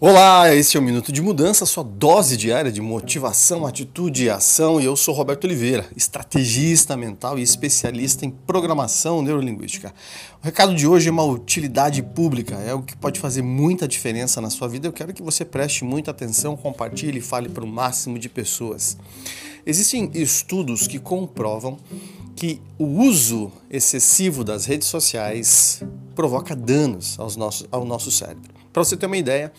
Olá, esse é o Minuto de Mudança, sua dose diária de motivação, atitude e ação. E eu sou Roberto Oliveira, estrategista mental e especialista em programação neurolinguística. O recado de hoje é uma utilidade pública, é o que pode fazer muita diferença na sua vida. Eu quero que você preste muita atenção, compartilhe e fale para o máximo de pessoas. Existem estudos que comprovam que o uso excessivo das redes sociais provoca danos aos nossos, ao nosso cérebro. Para você ter uma ideia,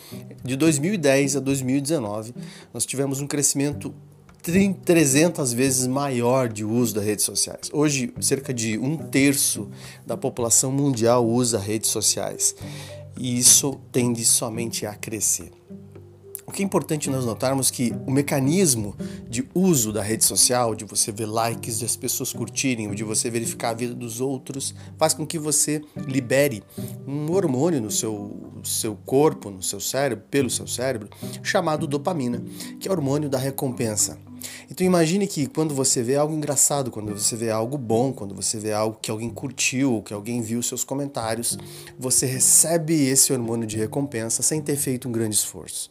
de 2010 a 2019, nós tivemos um crescimento 300 vezes maior de uso das redes sociais. Hoje, cerca de um terço da população mundial usa redes sociais. E isso tende somente a crescer. O que é importante nós notarmos que o mecanismo de uso da rede social, de você ver likes, de as pessoas curtirem, ou de você verificar a vida dos outros, faz com que você libere um hormônio no seu, seu corpo, no seu cérebro, pelo seu cérebro, chamado dopamina, que é o hormônio da recompensa. Então imagine que quando você vê algo engraçado, quando você vê algo bom, quando você vê algo que alguém curtiu, que alguém viu seus comentários, você recebe esse hormônio de recompensa sem ter feito um grande esforço.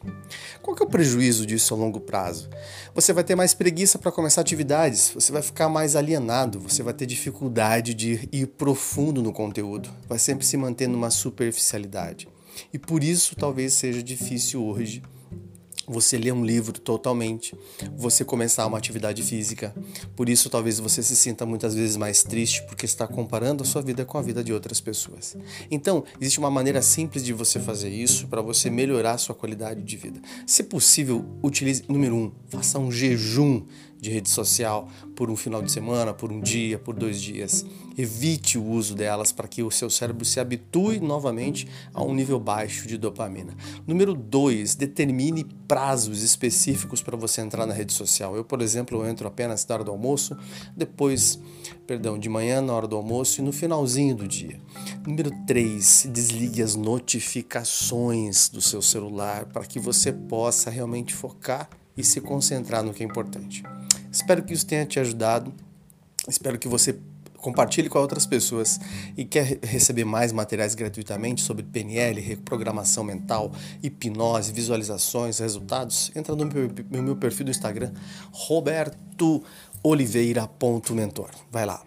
Qual que é o prejuízo disso a longo prazo? Você vai ter mais preguiça para começar atividades, você vai ficar mais alienado, você vai ter dificuldade de ir profundo no conteúdo, vai sempre se manter numa superficialidade. E por isso talvez seja difícil hoje você ler um livro totalmente, você começar uma atividade física. Por isso, talvez você se sinta muitas vezes mais triste porque está comparando a sua vida com a vida de outras pessoas. Então, existe uma maneira simples de você fazer isso para você melhorar a sua qualidade de vida. Se possível, utilize, número um, faça um jejum de rede social por um final de semana, por um dia, por dois dias. Evite o uso delas para que o seu cérebro se habitue novamente a um nível baixo de dopamina. Número dois, determine prazos específicos para você entrar na rede social. Eu, por exemplo, entro apenas na hora do almoço, depois, perdão, de manhã na hora do almoço e no finalzinho do dia. Número 3, desligue as notificações do seu celular para que você possa realmente focar e se concentrar no que é importante. Espero que isso tenha te ajudado. Espero que você compartilhe com outras pessoas e quer receber mais materiais gratuitamente sobre PNL, reprogramação mental, hipnose, visualizações, resultados, entra no meu, perfil do Instagram, robertooliveira.mentor. Vai lá.